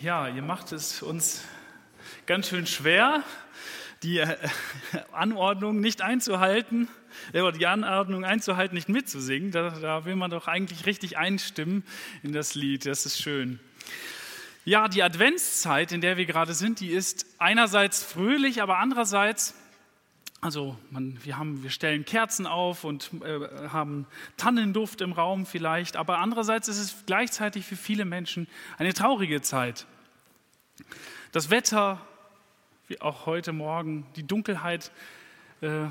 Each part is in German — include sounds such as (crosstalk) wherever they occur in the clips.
Ja, ihr macht es uns ganz schön schwer, die äh, Anordnung nicht einzuhalten, äh, oder die Anordnung einzuhalten, nicht mitzusingen. Da, da will man doch eigentlich richtig einstimmen in das Lied. Das ist schön. Ja, die Adventszeit, in der wir gerade sind, die ist einerseits fröhlich, aber andererseits also man, wir, haben, wir stellen Kerzen auf und äh, haben Tannenduft im Raum vielleicht, aber andererseits ist es gleichzeitig für viele Menschen eine traurige Zeit. Das Wetter, wie auch heute Morgen, die Dunkelheit äh,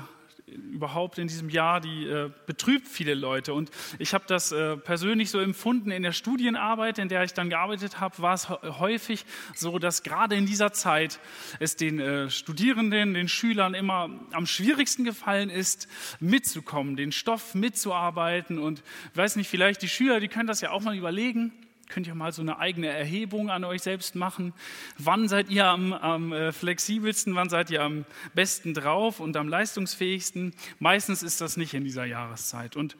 überhaupt in diesem Jahr, die äh, betrübt viele Leute. Und ich habe das äh, persönlich so empfunden in der Studienarbeit, in der ich dann gearbeitet habe, war es häufig so, dass gerade in dieser Zeit es den äh, Studierenden, den Schülern immer am schwierigsten gefallen ist, mitzukommen, den Stoff mitzuarbeiten. Und ich weiß nicht, vielleicht die Schüler, die können das ja auch mal überlegen könnt ihr mal so eine eigene Erhebung an euch selbst machen. Wann seid ihr am, am äh, flexibelsten, wann seid ihr am besten drauf und am leistungsfähigsten? Meistens ist das nicht in dieser Jahreszeit. Und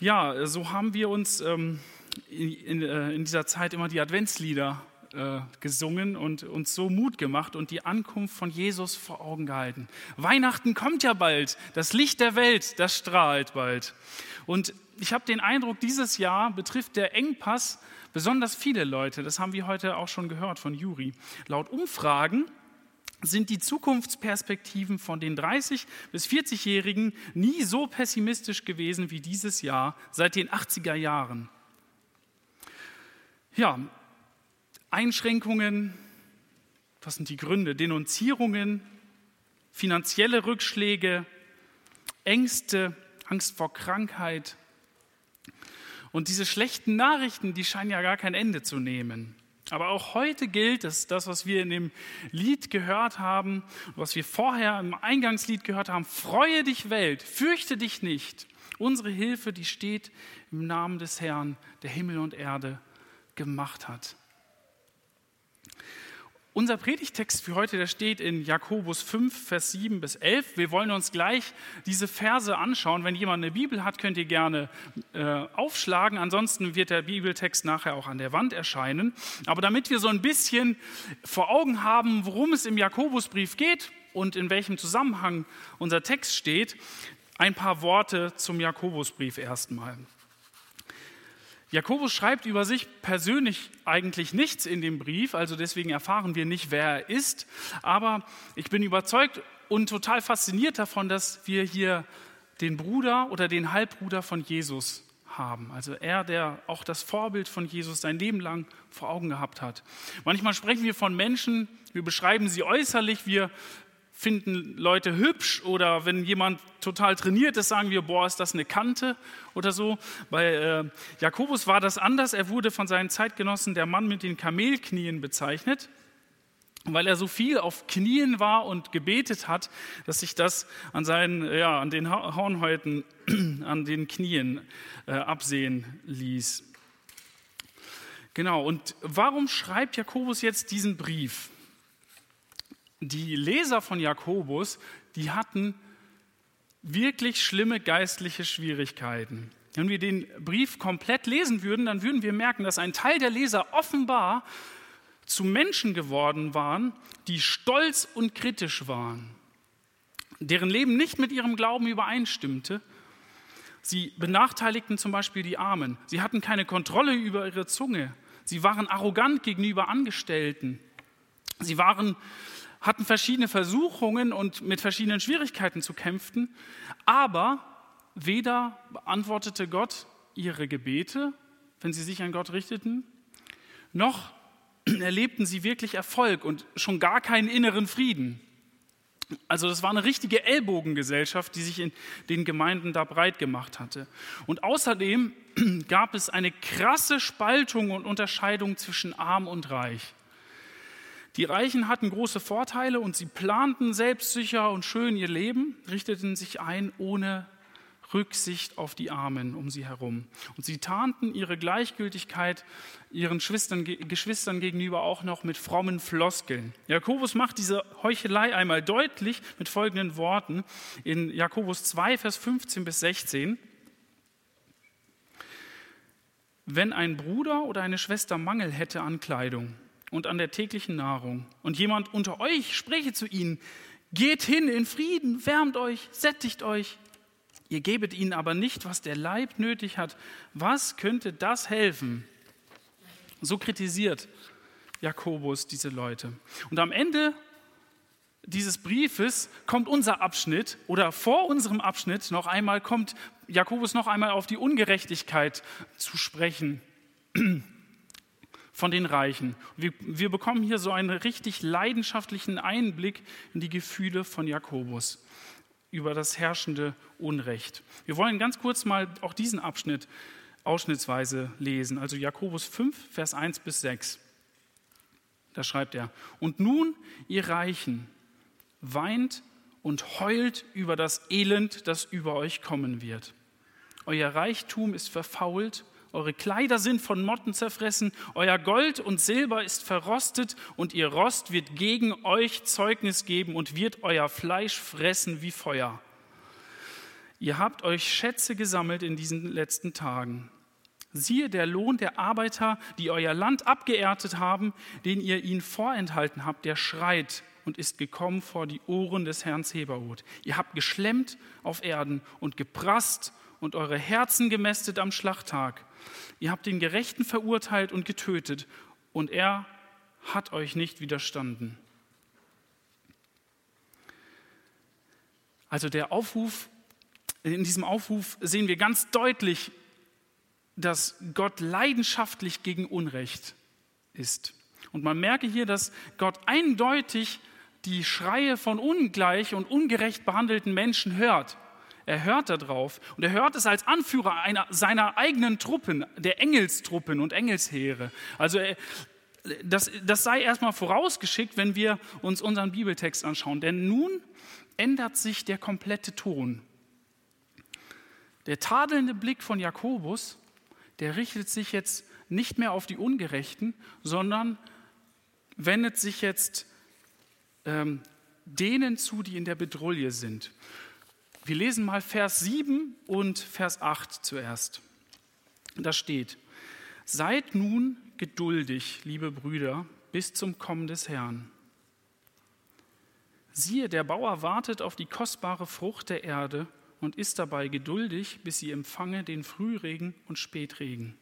ja, so haben wir uns ähm, in, äh, in, dieser Zeit immer die Adventslieder äh, gesungen und uns so Mut gemacht und die Ankunft von Jesus vor Augen gehalten. Weihnachten kommt ja bald, das Licht der Welt, das strahlt bald. Und ich habe den Eindruck, dieses Jahr betrifft der Engpass besonders viele Leute. Das haben wir heute auch schon gehört von Juri. Laut Umfragen sind die Zukunftsperspektiven von den 30 bis 40-Jährigen nie so pessimistisch gewesen wie dieses Jahr seit den 80er Jahren. Ja, Einschränkungen, was sind die Gründe? Denunzierungen, finanzielle Rückschläge, Ängste, Angst vor Krankheit, und diese schlechten Nachrichten, die scheinen ja gar kein Ende zu nehmen. Aber auch heute gilt es, das, was wir in dem Lied gehört haben, was wir vorher im Eingangslied gehört haben, freue dich Welt, fürchte dich nicht. Unsere Hilfe, die steht im Namen des Herrn, der Himmel und Erde gemacht hat. Unser Predigtext für heute, der steht in Jakobus 5, Vers 7 bis 11. Wir wollen uns gleich diese Verse anschauen. Wenn jemand eine Bibel hat, könnt ihr gerne äh, aufschlagen. Ansonsten wird der Bibeltext nachher auch an der Wand erscheinen. Aber damit wir so ein bisschen vor Augen haben, worum es im Jakobusbrief geht und in welchem Zusammenhang unser Text steht, ein paar Worte zum Jakobusbrief erstmal. Jakobus schreibt über sich persönlich eigentlich nichts in dem Brief, also deswegen erfahren wir nicht, wer er ist. Aber ich bin überzeugt und total fasziniert davon, dass wir hier den Bruder oder den Halbbruder von Jesus haben. Also er, der auch das Vorbild von Jesus sein Leben lang vor Augen gehabt hat. Manchmal sprechen wir von Menschen, wir beschreiben sie äußerlich, wir finden Leute hübsch oder wenn jemand total trainiert ist, sagen wir, boah, ist das eine Kante oder so. Bei äh, Jakobus war das anders. Er wurde von seinen Zeitgenossen der Mann mit den Kamelknien bezeichnet, weil er so viel auf Knien war und gebetet hat, dass sich das an, seinen, ja, an den Hornhäuten, (clears throat) an den Knien äh, absehen ließ. Genau, und warum schreibt Jakobus jetzt diesen Brief? Die Leser von Jakobus, die hatten wirklich schlimme geistliche Schwierigkeiten. Wenn wir den Brief komplett lesen würden, dann würden wir merken, dass ein Teil der Leser offenbar zu Menschen geworden waren, die stolz und kritisch waren, deren Leben nicht mit ihrem Glauben übereinstimmte. Sie benachteiligten zum Beispiel die Armen. Sie hatten keine Kontrolle über ihre Zunge. Sie waren arrogant gegenüber Angestellten. Sie waren hatten verschiedene Versuchungen und mit verschiedenen Schwierigkeiten zu kämpfen, aber weder beantwortete Gott ihre Gebete, wenn sie sich an Gott richteten, noch (clears throat) erlebten sie wirklich Erfolg und schon gar keinen inneren Frieden. Also das war eine richtige Ellbogengesellschaft, die sich in den Gemeinden da breit gemacht hatte. Und außerdem (clears throat) gab es eine krasse Spaltung und Unterscheidung zwischen arm und reich. Die Reichen hatten große Vorteile und sie planten selbstsicher und schön ihr Leben, richteten sich ein ohne Rücksicht auf die Armen um sie herum. Und sie tarnten ihre Gleichgültigkeit ihren Geschwistern, Geschwistern gegenüber auch noch mit frommen Floskeln. Jakobus macht diese Heuchelei einmal deutlich mit folgenden Worten in Jakobus 2, Vers 15 bis 16. Wenn ein Bruder oder eine Schwester Mangel hätte an Kleidung und an der täglichen Nahrung. Und jemand unter euch spreche zu ihnen, geht hin in Frieden, wärmt euch, sättigt euch. Ihr gebet ihnen aber nicht, was der Leib nötig hat. Was könnte das helfen? So kritisiert Jakobus diese Leute. Und am Ende dieses Briefes kommt unser Abschnitt oder vor unserem Abschnitt noch einmal kommt Jakobus noch einmal auf die Ungerechtigkeit zu sprechen von den Reichen. Wir, wir bekommen hier so einen richtig leidenschaftlichen Einblick in die Gefühle von Jakobus über das herrschende Unrecht. Wir wollen ganz kurz mal auch diesen Abschnitt ausschnittsweise lesen, also Jakobus 5, Vers 1 bis 6. Da schreibt er, und nun, ihr Reichen, weint und heult über das Elend, das über euch kommen wird. Euer Reichtum ist verfault, eure Kleider sind von Motten zerfressen, euer Gold und Silber ist verrostet und ihr Rost wird gegen euch Zeugnis geben und wird euer Fleisch fressen wie Feuer. Ihr habt euch Schätze gesammelt in diesen letzten Tagen. Siehe der Lohn der Arbeiter, die euer Land abgeerntet haben, den ihr ihnen vorenthalten habt, der schreit und ist gekommen vor die Ohren des Herrn Zebaoth. Ihr habt geschlemmt auf Erden und geprasst und eure Herzen gemästet am Schlachttag. Ihr habt den Gerechten verurteilt und getötet und er hat euch nicht widerstanden. Also der Aufruf, in diesem Aufruf sehen wir ganz deutlich, dass Gott leidenschaftlich gegen Unrecht ist. Und man merke hier, dass Gott eindeutig die Schreie von ungleich und ungerecht behandelten Menschen hört. Er hört darauf und er hört es als Anführer einer, seiner eigenen Truppen, der Engelstruppen und Engelsheere. Also er, das, das sei erstmal vorausgeschickt, wenn wir uns unseren Bibeltext anschauen. Denn nun ändert sich der komplette Ton. Der tadelnde Blick von Jakobus, der richtet sich jetzt nicht mehr auf die Ungerechten, sondern wendet sich jetzt ähm, denen zu, die in der Bedrulle sind. Wir lesen mal Vers 7 und Vers 8 zuerst. Da steht, seid nun geduldig, liebe Brüder, bis zum Kommen des Herrn. Siehe, der Bauer wartet auf die kostbare Frucht der Erde und ist dabei geduldig, bis sie empfange den Frühregen und Spätregen.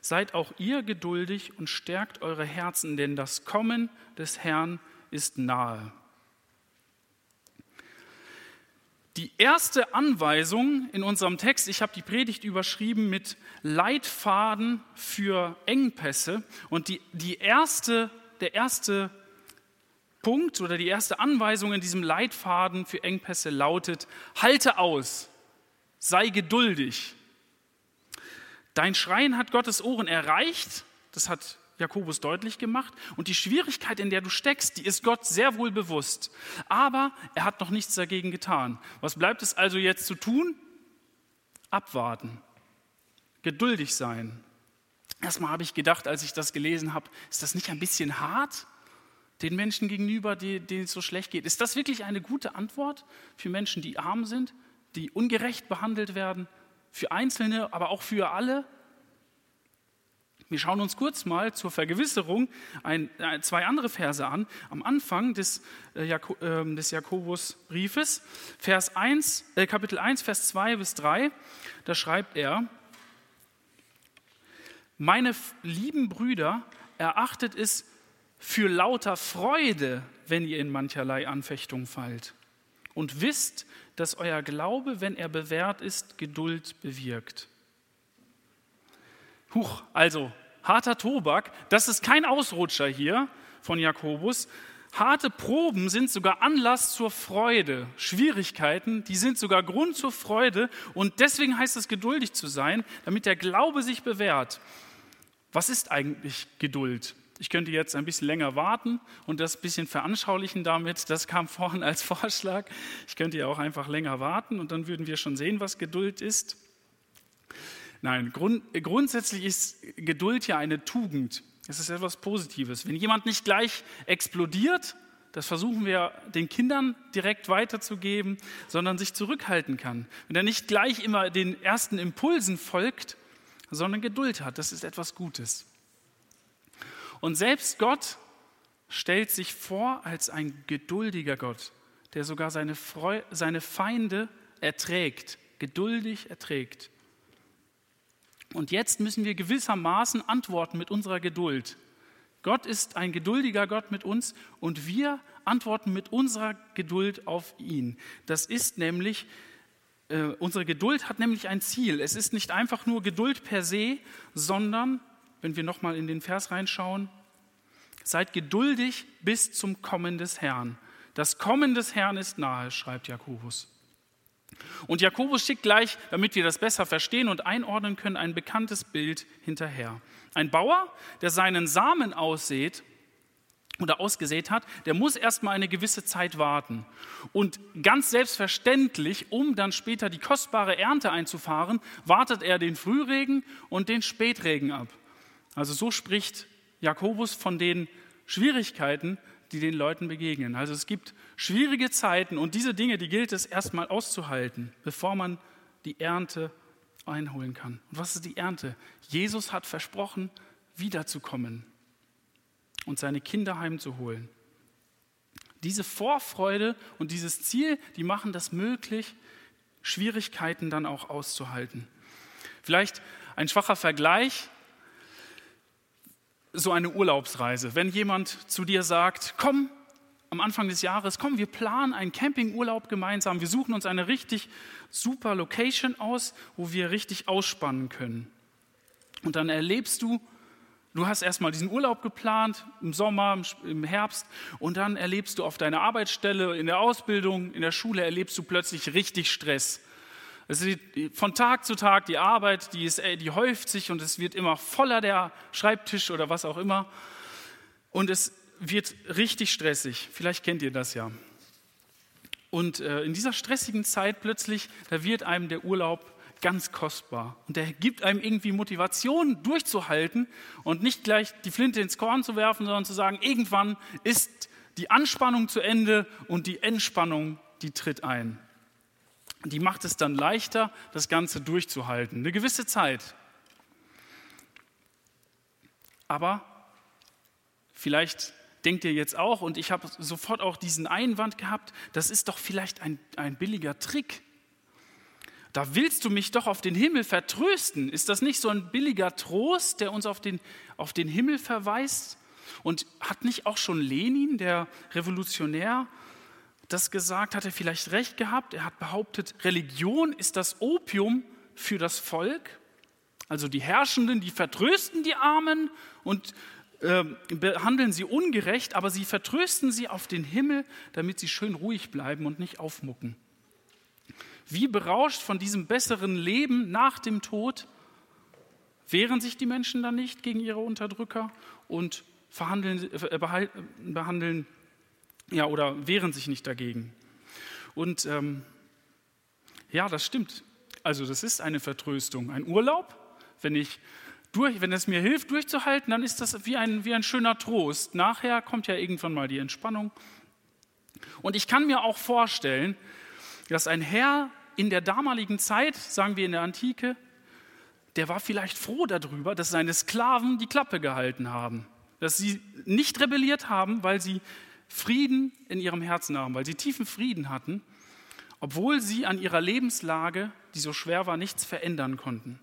Seid auch ihr geduldig und stärkt eure Herzen, denn das Kommen des Herrn ist nahe. Die erste Anweisung in unserem Text, ich habe die Predigt überschrieben mit Leitfaden für Engpässe. Und die, die erste, der erste Punkt oder die erste Anweisung in diesem Leitfaden für Engpässe lautet, halte aus, sei geduldig. Dein Schreien hat Gottes Ohren erreicht, das hat Jakobus deutlich gemacht. Und die Schwierigkeit, in der du steckst, die ist Gott sehr wohl bewusst. Aber er hat noch nichts dagegen getan. Was bleibt es also jetzt zu tun? Abwarten. Geduldig sein. Erstmal habe ich gedacht, als ich das gelesen habe, ist das nicht ein bisschen hart den Menschen gegenüber, denen es so schlecht geht? Ist das wirklich eine gute Antwort für Menschen, die arm sind, die ungerecht behandelt werden? Für Einzelne, aber auch für alle? Wir schauen uns kurz mal zur Vergewisserung ein, ein, zwei andere Verse an. Am Anfang des, äh, Jako, äh, des Jakobusbriefes, Vers 1, äh, Kapitel 1, Vers 2 bis 3, da schreibt er, meine lieben Brüder, erachtet es für lauter Freude, wenn ihr in mancherlei Anfechtung fallt. Und wisst, dass euer Glaube, wenn er bewährt ist, Geduld bewirkt. Huch, also harter Tobak, das ist kein Ausrutscher hier von Jakobus. Harte Proben sind sogar Anlass zur Freude. Schwierigkeiten, die sind sogar Grund zur Freude. Und deswegen heißt es, geduldig zu sein, damit der Glaube sich bewährt. Was ist eigentlich Geduld? Ich könnte jetzt ein bisschen länger warten und das ein bisschen veranschaulichen damit. Das kam vorhin als Vorschlag. Ich könnte ja auch einfach länger warten und dann würden wir schon sehen, was Geduld ist. Nein, grund, grundsätzlich ist Geduld ja eine Tugend. Es ist etwas Positives. Wenn jemand nicht gleich explodiert, das versuchen wir den Kindern direkt weiterzugeben, sondern sich zurückhalten kann. Wenn er nicht gleich immer den ersten Impulsen folgt, sondern Geduld hat, das ist etwas Gutes. Und selbst Gott stellt sich vor als ein geduldiger Gott, der sogar seine, Freu seine Feinde erträgt, geduldig erträgt. Und jetzt müssen wir gewissermaßen antworten mit unserer Geduld. Gott ist ein geduldiger Gott mit uns und wir antworten mit unserer Geduld auf ihn. Das ist nämlich, äh, unsere Geduld hat nämlich ein Ziel. Es ist nicht einfach nur Geduld per se, sondern, wenn wir nochmal in den Vers reinschauen, seid geduldig bis zum Kommen des Herrn. Das Kommen des Herrn ist nahe, schreibt Jakobus. Und Jakobus schickt gleich, damit wir das besser verstehen und einordnen können, ein bekanntes Bild hinterher. Ein Bauer, der seinen Samen aussät oder ausgesät hat, der muss erstmal eine gewisse Zeit warten. Und ganz selbstverständlich, um dann später die kostbare Ernte einzufahren, wartet er den Frühregen und den Spätregen ab. Also so spricht Jakobus von den Schwierigkeiten, die den Leuten begegnen. Also es gibt schwierige Zeiten und diese Dinge, die gilt es erstmal auszuhalten, bevor man die Ernte einholen kann. Und was ist die Ernte? Jesus hat versprochen, wiederzukommen und seine Kinder heimzuholen. Diese Vorfreude und dieses Ziel, die machen das möglich, Schwierigkeiten dann auch auszuhalten. Vielleicht ein schwacher Vergleich, so eine Urlaubsreise. Wenn jemand zu dir sagt, komm, am Anfang des Jahres, komm, wir planen einen Campingurlaub gemeinsam, wir suchen uns eine richtig super Location aus, wo wir richtig ausspannen können. Und dann erlebst du, du hast erstmal diesen Urlaub geplant, im Sommer, im Herbst, und dann erlebst du auf deiner Arbeitsstelle, in der Ausbildung, in der Schule, erlebst du plötzlich richtig Stress. Es von Tag zu Tag die Arbeit, die, ist, die häuft sich und es wird immer voller der Schreibtisch oder was auch immer. Und es wird richtig stressig. Vielleicht kennt ihr das ja. Und äh, in dieser stressigen Zeit plötzlich, da wird einem der Urlaub ganz kostbar. Und der gibt einem irgendwie Motivation, durchzuhalten und nicht gleich die Flinte ins Korn zu werfen, sondern zu sagen, irgendwann ist die Anspannung zu Ende und die Entspannung, die tritt ein. Die macht es dann leichter, das Ganze durchzuhalten. Eine gewisse Zeit. Aber vielleicht denkt ihr jetzt auch, und ich habe sofort auch diesen Einwand gehabt, das ist doch vielleicht ein, ein billiger Trick. Da willst du mich doch auf den Himmel vertrösten. Ist das nicht so ein billiger Trost, der uns auf den, auf den Himmel verweist? Und hat nicht auch schon Lenin, der Revolutionär, das gesagt? Hat er vielleicht recht gehabt? Er hat behauptet, Religion ist das Opium für das Volk. Also die Herrschenden, die vertrösten die Armen und äh, behandeln sie ungerecht, aber sie vertrösten sie auf den Himmel, damit sie schön ruhig bleiben und nicht aufmucken. Wie berauscht von diesem besseren Leben nach dem Tod wehren sich die Menschen dann nicht gegen ihre Unterdrücker und äh, behandeln ja, oder wehren sich nicht dagegen. Und ähm, ja, das stimmt. Also das ist eine Vertröstung. Ein Urlaub, wenn ich durch, wenn es mir hilft, durchzuhalten, dann ist das wie ein, wie ein schöner Trost. Nachher kommt ja irgendwann mal die Entspannung. Und ich kann mir auch vorstellen, dass ein Herr in der damaligen Zeit, sagen wir in der Antike, der war vielleicht froh darüber, dass seine Sklaven die Klappe gehalten haben, dass sie nicht rebelliert haben, weil sie Frieden in ihrem Herzen haben, weil sie tiefen Frieden hatten, obwohl sie an ihrer Lebenslage, die so schwer war, nichts verändern konnten.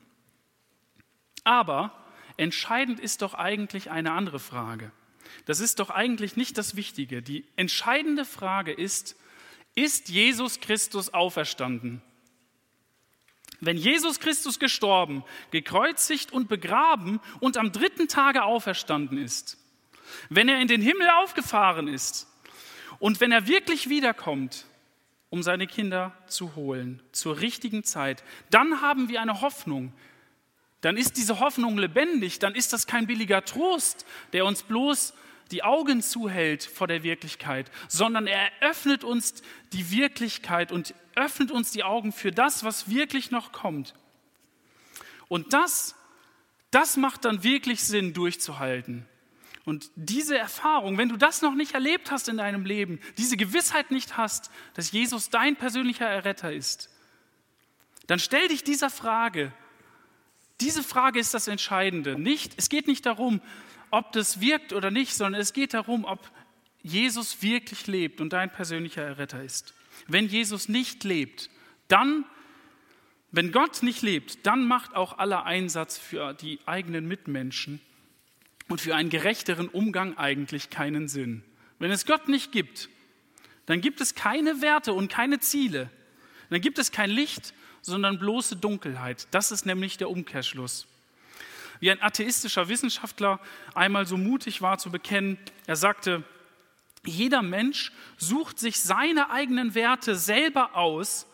Aber entscheidend ist doch eigentlich eine andere Frage. Das ist doch eigentlich nicht das Wichtige. Die entscheidende Frage ist, ist Jesus Christus auferstanden? Wenn Jesus Christus gestorben, gekreuzigt und begraben und am dritten Tage auferstanden ist, wenn er in den Himmel aufgefahren ist und wenn er wirklich wiederkommt, um seine Kinder zu holen zur richtigen Zeit, dann haben wir eine Hoffnung. Dann ist diese Hoffnung lebendig, dann ist das kein billiger Trost, der uns bloß die Augen zuhält vor der Wirklichkeit, sondern er öffnet uns die Wirklichkeit und öffnet uns die Augen für das, was wirklich noch kommt. Und das, das macht dann wirklich Sinn durchzuhalten. Und diese Erfahrung, wenn du das noch nicht erlebt hast in deinem Leben, diese Gewissheit nicht hast, dass Jesus dein persönlicher Erretter ist, dann stell dich dieser Frage, Diese Frage ist das Entscheidende. Nicht, es geht nicht darum, ob das wirkt oder nicht, sondern es geht darum, ob Jesus wirklich lebt und dein persönlicher Erretter ist. Wenn Jesus nicht lebt, dann, wenn Gott nicht lebt, dann macht auch aller Einsatz für die eigenen Mitmenschen und für einen gerechteren Umgang eigentlich keinen Sinn. Wenn es Gott nicht gibt, dann gibt es keine Werte und keine Ziele. Dann gibt es kein Licht, sondern bloße Dunkelheit. Das ist nämlich der Umkehrschluss. Wie ein atheistischer Wissenschaftler einmal so mutig war zu bekennen, er sagte, jeder Mensch sucht sich seine eigenen Werte selber aus,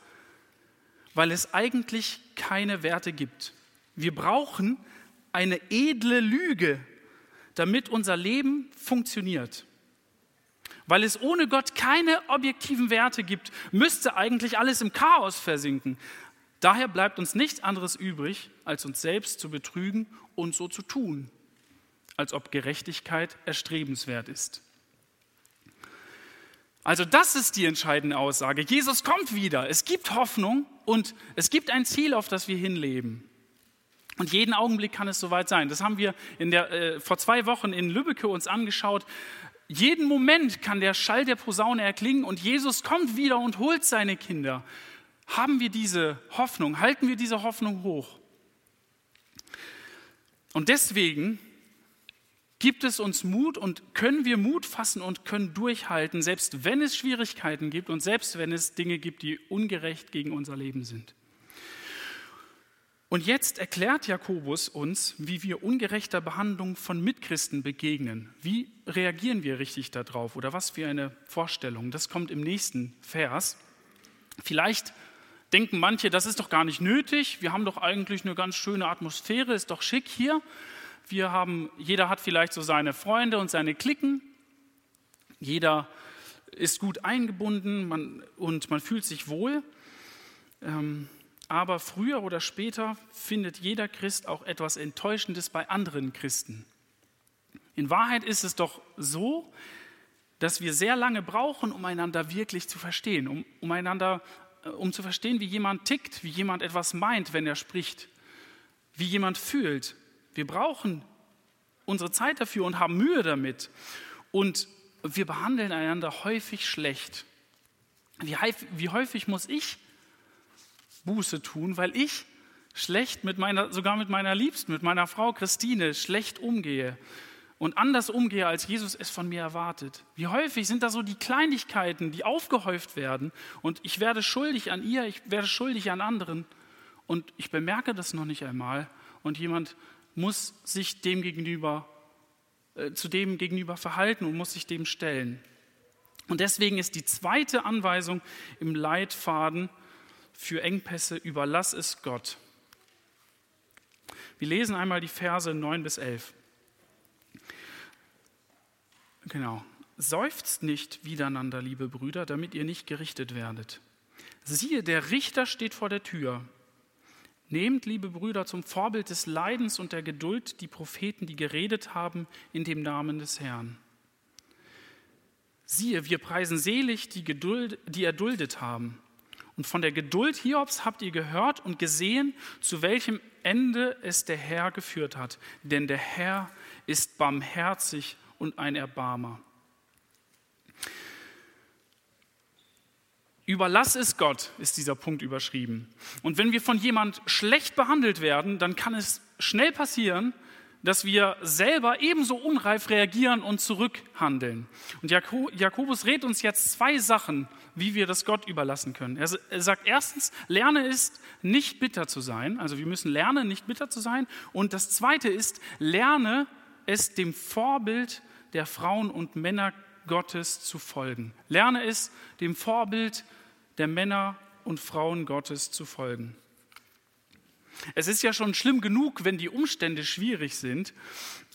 weil es eigentlich keine Werte gibt. Wir brauchen eine edle Lüge, damit unser Leben funktioniert. Weil es ohne Gott keine objektiven Werte gibt, müsste eigentlich alles im Chaos versinken. Daher bleibt uns nichts anderes übrig, als uns selbst zu betrügen und so zu tun, als ob Gerechtigkeit erstrebenswert ist. Also das ist die entscheidende Aussage. Jesus kommt wieder. Es gibt Hoffnung und es gibt ein Ziel, auf das wir hinleben. Und jeden Augenblick kann es soweit sein. Das haben wir der, äh, vor zwei Wochen in Lübbecke uns angeschaut. Jeden Moment kann der Schall der Posaune erklingen und Jesus kommt wieder und holt seine Kinder. Haben wir diese Hoffnung? Halten wir diese Hoffnung hoch? Und deswegen gibt es uns Mut und können wir Mut fassen und können durchhalten, selbst wenn es Schwierigkeiten gibt und selbst wenn es Dinge gibt, die ungerecht gegen unser Leben sind. Und jetzt erklärt Jakobus uns, wie wir ungerechter Behandlung von Mitchristen begegnen. Wie reagieren wir richtig darauf oder was für eine Vorstellung? Das kommt im nächsten Vers. Vielleicht denken manche, das ist doch gar nicht nötig. Wir haben doch eigentlich eine ganz schöne Atmosphäre, ist doch schick hier. Wir haben, jeder hat vielleicht so seine Freunde und seine Klicken. Jeder ist gut eingebunden man, und man fühlt sich wohl. Ähm, aber früher oder später findet jeder Christ auch etwas Enttäuschendes bei anderen Christen. In Wahrheit ist es doch so, dass wir sehr lange brauchen, um einander wirklich zu verstehen, um, um einander, äh, um zu verstehen, wie jemand tickt, wie jemand etwas meint, wenn er spricht, wie jemand fühlt. Wir brauchen unsere Zeit dafür und haben Mühe damit. Und wir behandeln einander häufig schlecht. Wie, wie häufig muss ich Buße tun, weil ich schlecht mit meiner, sogar mit meiner Liebsten, mit meiner Frau Christine schlecht umgehe und anders umgehe, als Jesus es von mir erwartet. Wie häufig sind da so die Kleinigkeiten, die aufgehäuft werden und ich werde schuldig an ihr, ich werde schuldig an anderen und ich bemerke das noch nicht einmal und jemand muss sich dem gegenüber, äh, zu dem gegenüber verhalten und muss sich dem stellen. Und deswegen ist die zweite Anweisung im Leitfaden, für Engpässe, überlass es Gott. Wir lesen einmal die Verse 9 bis 11. Genau. Seufzt nicht wiedereinander, liebe Brüder, damit ihr nicht gerichtet werdet. Siehe, der Richter steht vor der Tür. Nehmt, liebe Brüder, zum Vorbild des Leidens und der Geduld die Propheten, die geredet haben in dem Namen des Herrn. Siehe, wir preisen selig die, Geduld, die erduldet haben. Und von der Geduld Hiobs habt ihr gehört und gesehen, zu welchem Ende es der Herr geführt hat. Denn der Herr ist barmherzig und ein Erbarmer. Überlass es Gott, ist dieser Punkt überschrieben. Und wenn wir von jemand schlecht behandelt werden, dann kann es schnell passieren, dass wir selber ebenso unreif reagieren und zurückhandeln. Und Jakobus rät uns jetzt zwei Sachen, wie wir das Gott überlassen können. Er sagt erstens, lerne es, nicht bitter zu sein. Also wir müssen lernen, nicht bitter zu sein. Und das zweite ist, lerne es dem Vorbild der Frauen und Männer Gottes zu folgen. Lerne es dem Vorbild der Männer und Frauen Gottes zu folgen. Es ist ja schon schlimm genug, wenn die Umstände schwierig sind,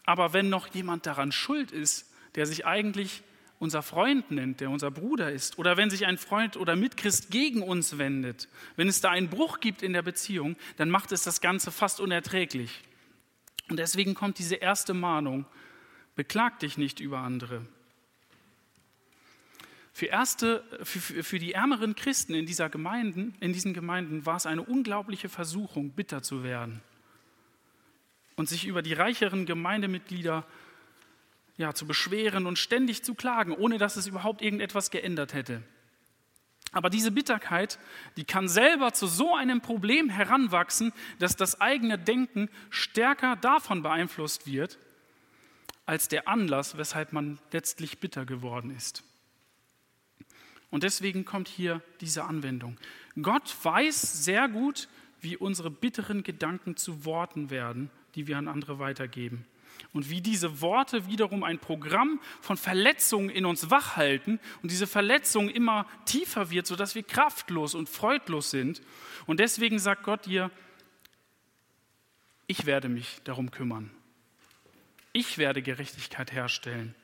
aber wenn noch jemand daran schuld ist, der sich eigentlich unser Freund nennt, der unser Bruder ist, oder wenn sich ein Freund oder Mitchrist gegen uns wendet, wenn es da einen Bruch gibt in der Beziehung, dann macht es das Ganze fast unerträglich. Und deswegen kommt diese erste Mahnung, beklag dich nicht über andere. Für, erste, für, für die ärmeren Christen in, dieser Gemeinden, in diesen Gemeinden war es eine unglaubliche Versuchung, bitter zu werden. und sich über die reicheren Gemeindemitglieder ja, zu beschweren und ständig zu klagen, ohne dass es überhaupt irgendetwas geändert hätte. Aber diese Bitterkeit, die kann selber zu so einem Problem heranwachsen, dass das eigene Denken stärker davon beeinflusst wird, als der Anlass, weshalb man letztlich bitter geworden ist. Und deswegen kommt hier diese Anwendung. Gott weiß sehr gut, wie unsere bitteren Gedanken zu Worten werden, die wir an andere weitergeben. Und wie diese Worte wiederum ein Programm von Verletzungen in uns wachhalten und diese Verletzung immer tiefer wird, sodass wir kraftlos und freudlos sind. Und deswegen sagt Gott dir, ich werde mich darum kümmern. Ich werde Gerechtigkeit herstellen.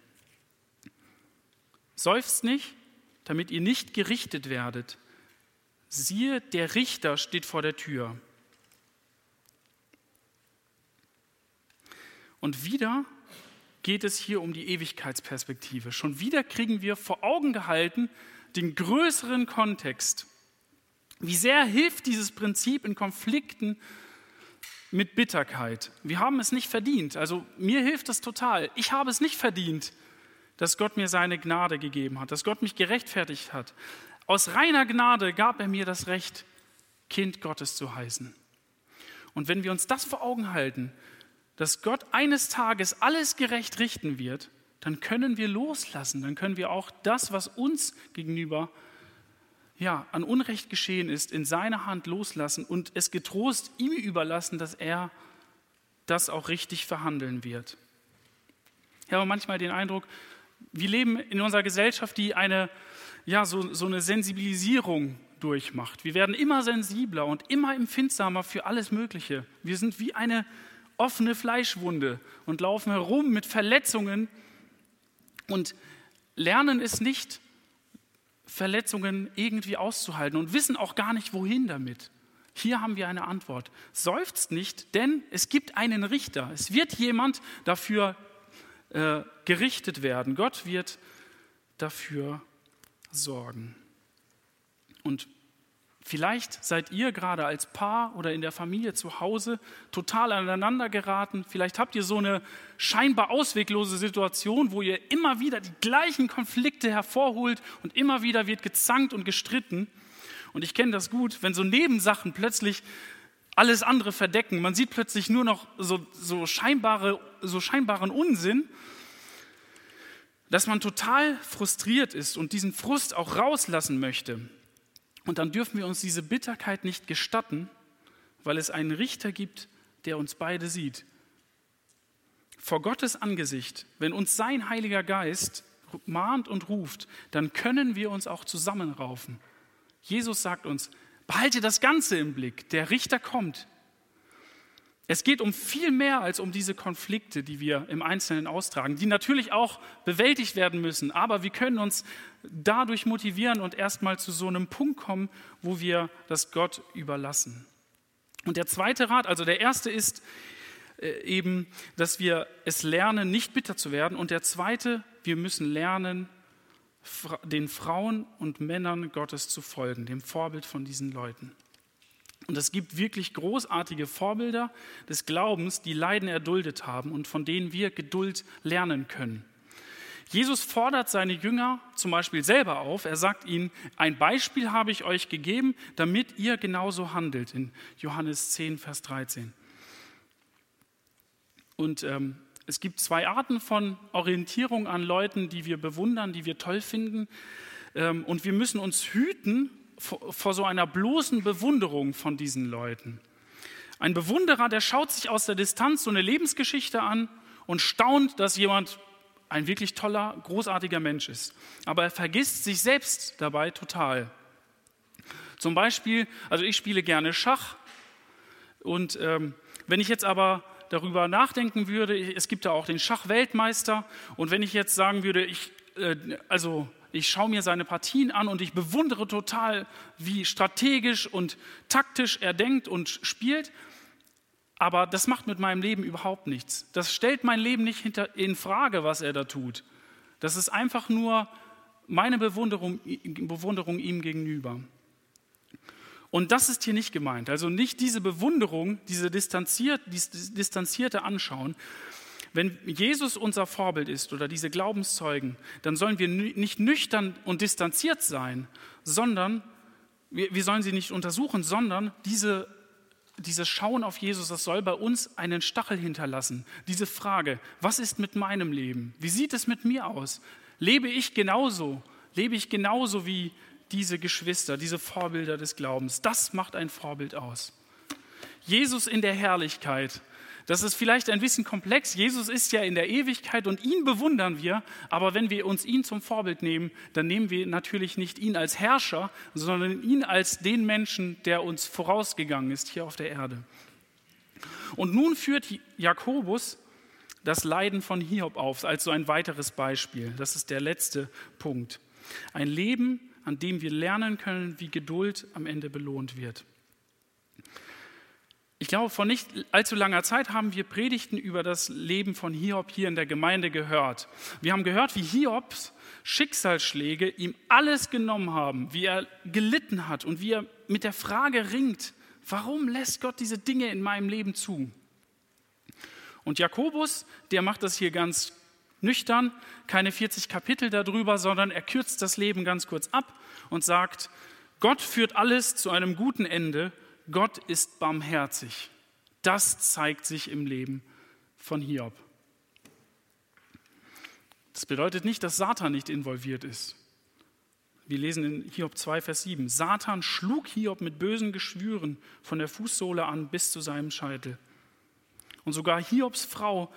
Seufzt nicht, damit ihr nicht gerichtet werdet. Siehe, der Richter steht vor der Tür. Und wieder geht es hier um die Ewigkeitsperspektive. Schon wieder kriegen wir vor Augen gehalten den größeren Kontext. Wie sehr hilft dieses Prinzip in Konflikten mit Bitterkeit? Wir haben es nicht verdient. Also mir hilft es total. Ich habe es nicht verdient, dass Gott mir seine Gnade gegeben hat, dass Gott mich gerechtfertigt hat. Aus reiner Gnade gab er mir das Recht, Kind Gottes zu heißen. Und wenn wir uns das vor Augen halten, dass Gott eines Tages alles gerecht richten wird, dann können wir loslassen, dann können wir auch das, was uns gegenüber ja, an Unrecht geschehen ist, in seiner Hand loslassen und es getrost ihm überlassen, dass er das auch richtig verhandeln wird. Ich habe manchmal den Eindruck, wir leben in unserer Gesellschaft, die eine, ja, so, so eine Sensibilisierung durchmacht. Wir werden immer sensibler und immer empfindsamer für alles Mögliche. Wir sind wie eine offene Fleischwunde und laufen herum mit Verletzungen und lernen es nicht, Verletzungen irgendwie auszuhalten und wissen auch gar nicht, wohin damit. Hier haben wir eine Antwort. Seufzt nicht, denn es gibt einen Richter. Es wird jemand dafür äh, gerichtet werden. Gott wird dafür sorgen. Und Vielleicht seid ihr gerade als Paar oder in der Familie zu Hause total aneinander geraten. Vielleicht habt ihr so eine scheinbar ausweglose Situation, wo ihr immer wieder die gleichen Konflikte hervorholt und immer wieder wird gezankt und gestritten. Und ich kenne das gut, wenn so Nebensachen plötzlich alles andere verdecken. Man sieht plötzlich nur noch so, so, scheinbare, so scheinbaren Unsinn, dass man total frustriert ist und diesen Frust auch rauslassen möchte. Und dann dürfen wir uns diese Bitterkeit nicht gestatten, weil es einen Richter gibt, der uns beide sieht. Vor Gottes Angesicht, wenn uns sein Heiliger Geist mahnt und ruft, dann können wir uns auch zusammenraufen. Jesus sagt uns, behalte das Ganze im Blick, der Richter kommt. Es geht um viel mehr als um diese Konflikte, die wir im Einzelnen austragen, die natürlich auch bewältigt werden müssen. Aber wir können uns dadurch motivieren und erstmal zu so einem Punkt kommen, wo wir das Gott überlassen. Und der zweite Rat, also der erste ist äh, eben, dass wir es lernen, nicht bitter zu werden. Und der zweite, wir müssen lernen, den Frauen und Männern Gottes zu folgen, dem Vorbild von diesen Leuten. Und es gibt wirklich großartige Vorbilder des Glaubens, die Leiden erduldet haben und von denen wir Geduld lernen können. Jesus fordert seine Jünger zum Beispiel selber auf. Er sagt ihnen, ein Beispiel habe ich euch gegeben, damit ihr genauso handelt, in Johannes 10, Vers 13. Und ähm, es gibt zwei Arten von Orientierung an Leuten, die wir bewundern, die wir toll finden. Ähm, und wir müssen uns hüten, vor, so einer bloßen Bewunderung von diesen Leuten. Ein Bewunderer, der schaut sich aus der Distanz so eine Lebensgeschichte an und staunt, dass jemand ein wirklich toller, großartiger Mensch ist. Aber er vergisst sich selbst dabei total. Zum Beispiel, also ich spiele gerne Schach und ähm, wenn ich jetzt aber darüber nachdenken würde, es gibt da auch den Schachweltmeister und wenn ich jetzt sagen würde, ich, äh, also ich schaue mir seine Partien an und ich bewundere total, wie strategisch und taktisch er denkt und spielt. Aber das macht mit meinem Leben überhaupt nichts. Das stellt mein Leben nicht in Frage, was er da tut. Das ist einfach nur meine Bewunderung, Bewunderung ihm gegenüber. Und das ist hier nicht gemeint. Also nicht diese Bewunderung, diese distanziert, dieses distanzierte Anschauen. Wenn Jesus unser Vorbild ist oder diese Glaubenszeugen, dann sollen wir nicht nüchtern und distanziert sein, sondern wir, sollen sie nicht untersuchen, sondern diese, dieses Schauen auf Jesus, das soll bei uns einen Stachel hinterlassen. Diese Frage, was ist mit meinem Leben? Wie sieht es mit mir aus? Lebe ich genauso? Lebe ich genauso wie diese Geschwister, diese Vorbilder des Glaubens? Das macht ein Vorbild aus. Jesus in der Herrlichkeit. Das ist vielleicht ein bisschen komplex. Jesus ist ja in der Ewigkeit und ihn bewundern wir. Aber wenn wir uns ihn zum Vorbild nehmen, dann nehmen wir natürlich nicht ihn als Herrscher, sondern ihn als den Menschen, der uns vorausgegangen ist hier auf der Erde. Und nun führt Jakobus das Leiden von Hiob auf, als so ein weiteres Beispiel. Das ist der letzte Punkt. Ein Leben, an dem wir lernen können, wie Geduld am Ende belohnt wird. Ich glaube, vor nicht allzu langer Zeit haben wir Predigten über das Leben von Hiob hier in der Gemeinde gehört. Wir haben gehört, wie Hiobs Schicksalsschläge ihm alles genommen haben, wie er gelitten hat und wie er mit der Frage ringt, warum lässt Gott diese Dinge in meinem Leben zu? Und Jakobus, der macht das hier ganz nüchtern, keine 40 Kapitel darüber, sondern er kürzt das Leben ganz kurz ab und sagt, Gott führt alles zu einem guten Ende Gott ist barmherzig. Das zeigt sich im Leben von Hiob. Das bedeutet nicht, dass Satan nicht involviert ist. Wir lesen in Hiob 2, Vers 7. Satan schlug Hiob mit bösen Geschwüren von der Fußsohle an bis zu seinem Scheitel. Und sogar Hiobs Frau,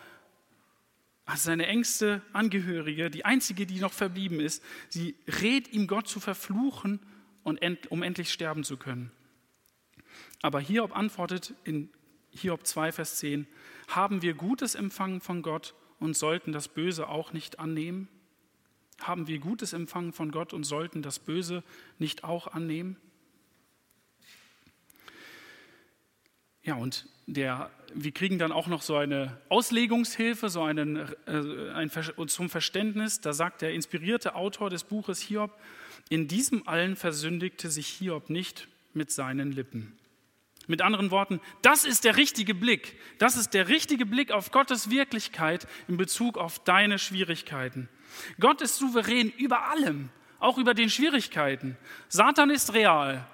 also seine engste Angehörige, die einzige, die noch verblieben ist, sie rät ihm, Gott zu verfluchen, um endlich sterben zu können. Aber Hiob antwortet in Hiob 2, Vers 10, haben wir Gutes empfangen von Gott und sollten das Böse auch nicht annehmen? Haben wir Gutes empfangen von Gott und sollten das Böse nicht auch annehmen? Ja, und der, wir kriegen dann auch noch so eine Auslegungshilfe, so einen, äh, ein, zum Verständnis. Da sagt der inspirierte Autor des Buches Hiob, in diesem allen versündigte sich Hiob nicht mit seinen Lippen. Mit anderen Worten, das ist der richtige Blick. Das ist der richtige Blick auf Gottes Wirklichkeit in Bezug auf deine Schwierigkeiten. Gott ist souverän über allem, auch über den Schwierigkeiten. Satan ist real.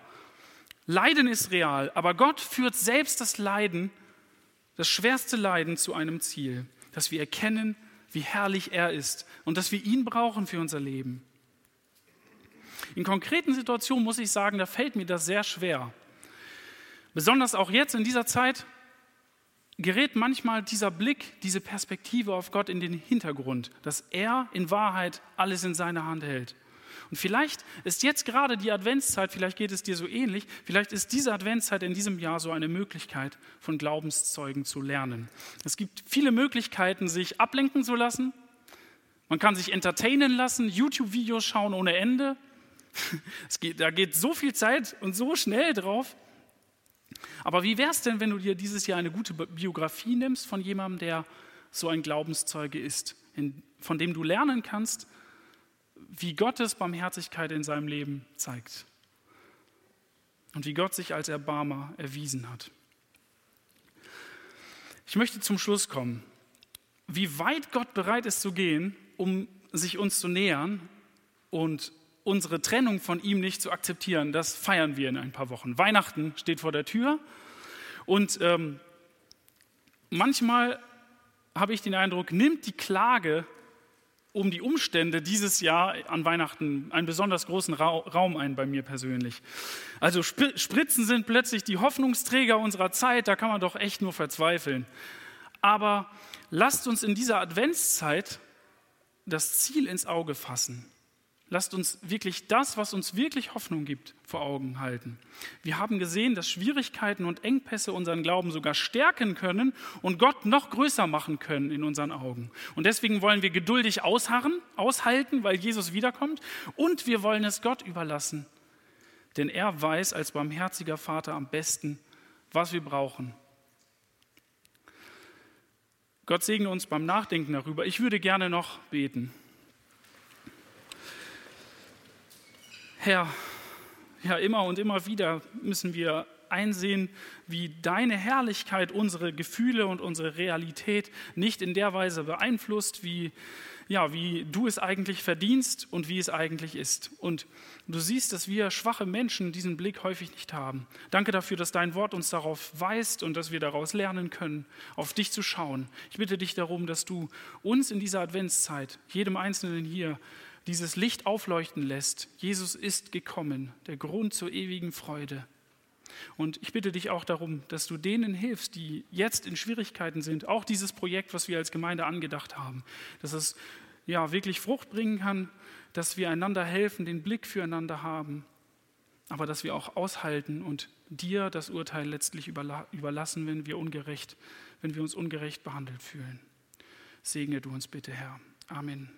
Leiden ist real, aber Gott führt selbst das Leiden, das schwerste Leiden zu einem Ziel, dass wir erkennen, wie herrlich er ist und dass wir ihn brauchen für unser Leben. In konkreten Situationen muss ich sagen, da fällt mir das sehr schwer. Besonders auch jetzt in dieser Zeit gerät manchmal dieser Blick, diese Perspektive auf Gott in den Hintergrund, dass er in Wahrheit alles in seiner Hand hält. Und vielleicht ist jetzt gerade die Adventszeit, vielleicht geht es dir so ähnlich, vielleicht ist diese Adventszeit in diesem Jahr so eine Möglichkeit, von Glaubenszeugen zu lernen. Es gibt viele Möglichkeiten, sich ablenken zu lassen. Man kann sich entertainen lassen, YouTube-Videos schauen ohne Ende. (laughs) Geht, da geht so viel Zeit und so schnell drauf. Aber wie wäre es denn, wenn du dir dieses Jahr eine gute Biografie nimmst von jemandem, der so ein Glaubenszeuge ist, in, von dem du lernen kannst, wie Gottes Barmherzigkeit in seinem Leben zeigt und wie Gott sich als Erbarmer erwiesen hat. Ich möchte zum Schluss kommen. Wie weit Gott bereit ist zu gehen, um sich uns zu nähern und unsere Trennung von ihm nicht zu akzeptieren, das feiern wir in ein paar Wochen. Weihnachten steht vor der Tür und ähm, manchmal habe ich den Eindruck, nimmt die Klage um die Umstände dieses Jahr an Weihnachten einen besonders großen Raum ein bei mir persönlich. Also Spritzen sind plötzlich die Hoffnungsträger unserer Zeit, da kann man doch echt nur verzweifeln. Aber lasst uns in dieser Adventszeit das Ziel ins Auge fassen. Lasst uns wirklich das, was uns wirklich Hoffnung gibt, vor Augen halten. Wir haben gesehen, dass Schwierigkeiten und Engpässe unseren Glauben sogar stärken können und Gott noch größer machen können in unseren Augen. Und deswegen wollen wir geduldig ausharren, aushalten, weil Jesus wiederkommt. Und wir wollen es Gott überlassen, denn er weiß als barmherziger Vater am besten, was wir brauchen. Gott segne uns beim Nachdenken darüber. Ich würde gerne noch beten. Herr, ja, immer und immer wieder müssen wir einsehen, wie deine Herrlichkeit unsere Gefühle und unsere Realität nicht in der Weise beeinflusst, wie, ja, wie du es eigentlich verdienst und wie es eigentlich ist. Und du siehst, dass wir schwache Menschen diesen Blick häufig nicht haben. Danke dafür, dass dein Wort uns darauf weist und dass wir daraus lernen können, auf dich zu schauen. Ich bitte dich darum, dass du uns in dieser Adventszeit, jedem Einzelnen hier, dieses Licht aufleuchten lässt. Jesus ist gekommen, der Grund zur ewigen Freude. Und ich bitte dich auch darum, dass du denen hilfst, die jetzt in Schwierigkeiten sind, auch dieses Projekt, was wir als Gemeinde angedacht haben, dass es ja wirklich Frucht bringen kann, dass wir einander helfen, den Blick füreinander haben, aber dass wir auch aushalten und dir das Urteil letztlich überlassen, wenn wir ungerecht, wenn wir uns ungerecht behandelt fühlen. Segne du uns bitte, Herr. Amen.